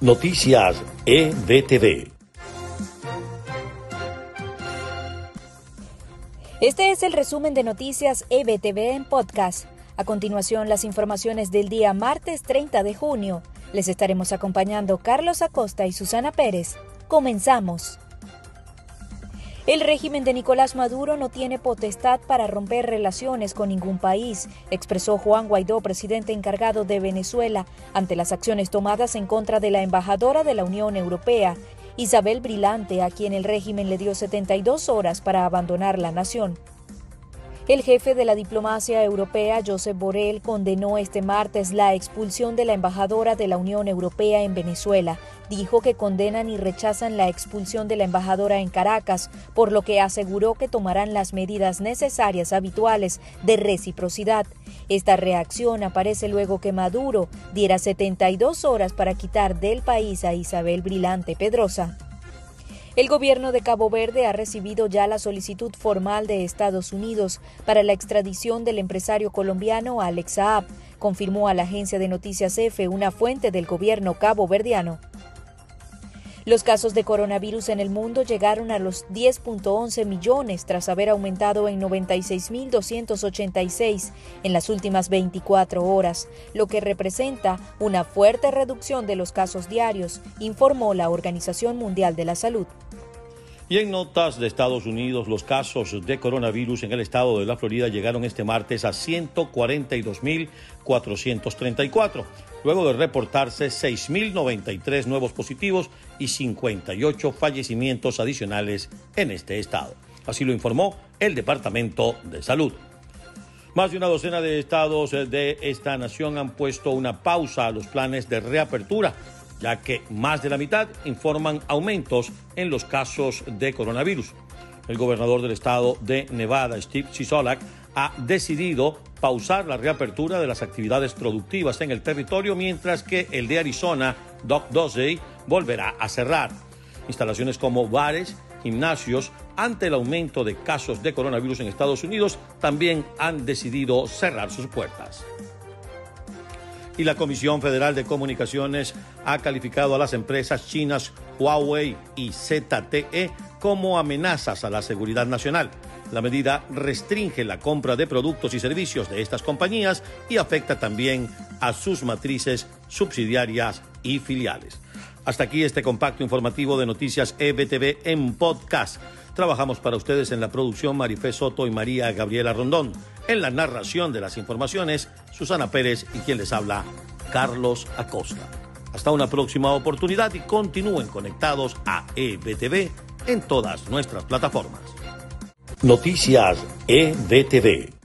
Noticias EBTV. Este es el resumen de Noticias EBTV en podcast. A continuación, las informaciones del día martes 30 de junio. Les estaremos acompañando Carlos Acosta y Susana Pérez. Comenzamos. El régimen de Nicolás Maduro no tiene potestad para romper relaciones con ningún país, expresó Juan Guaidó, presidente encargado de Venezuela, ante las acciones tomadas en contra de la embajadora de la Unión Europea, Isabel Brilante, a quien el régimen le dio 72 horas para abandonar la nación. El jefe de la diplomacia europea, Josep Borrell, condenó este martes la expulsión de la embajadora de la Unión Europea en Venezuela. Dijo que condenan y rechazan la expulsión de la embajadora en Caracas, por lo que aseguró que tomarán las medidas necesarias habituales de reciprocidad. Esta reacción aparece luego que Maduro diera 72 horas para quitar del país a Isabel Brilante Pedrosa. El gobierno de Cabo Verde ha recibido ya la solicitud formal de Estados Unidos para la extradición del empresario colombiano Alex Saab, confirmó a la agencia de noticias EFE una fuente del gobierno caboverdiano. Los casos de coronavirus en el mundo llegaron a los 10.11 millones tras haber aumentado en 96.286 en las últimas 24 horas, lo que representa una fuerte reducción de los casos diarios, informó la Organización Mundial de la Salud. Y en notas de Estados Unidos, los casos de coronavirus en el estado de la Florida llegaron este martes a 142.434, luego de reportarse 6.093 nuevos positivos y 58 fallecimientos adicionales en este estado. Así lo informó el Departamento de Salud. Más de una docena de estados de esta nación han puesto una pausa a los planes de reapertura ya que más de la mitad informan aumentos en los casos de coronavirus. El gobernador del estado de Nevada, Steve Sisolak, ha decidido pausar la reapertura de las actividades productivas en el territorio, mientras que el de Arizona, Doc Dosey, volverá a cerrar. Instalaciones como bares, gimnasios, ante el aumento de casos de coronavirus en Estados Unidos, también han decidido cerrar sus puertas y la Comisión Federal de Comunicaciones ha calificado a las empresas chinas Huawei y ZTE como amenazas a la seguridad nacional. La medida restringe la compra de productos y servicios de estas compañías y afecta también a sus matrices subsidiarias y filiales. Hasta aquí este compacto informativo de noticias EBTV en podcast. Trabajamos para ustedes en la producción Marifé Soto y María Gabriela Rondón. En la narración de las informaciones, Susana Pérez y quien les habla, Carlos Acosta. Hasta una próxima oportunidad y continúen conectados a EBTV en todas nuestras plataformas. Noticias EBTV.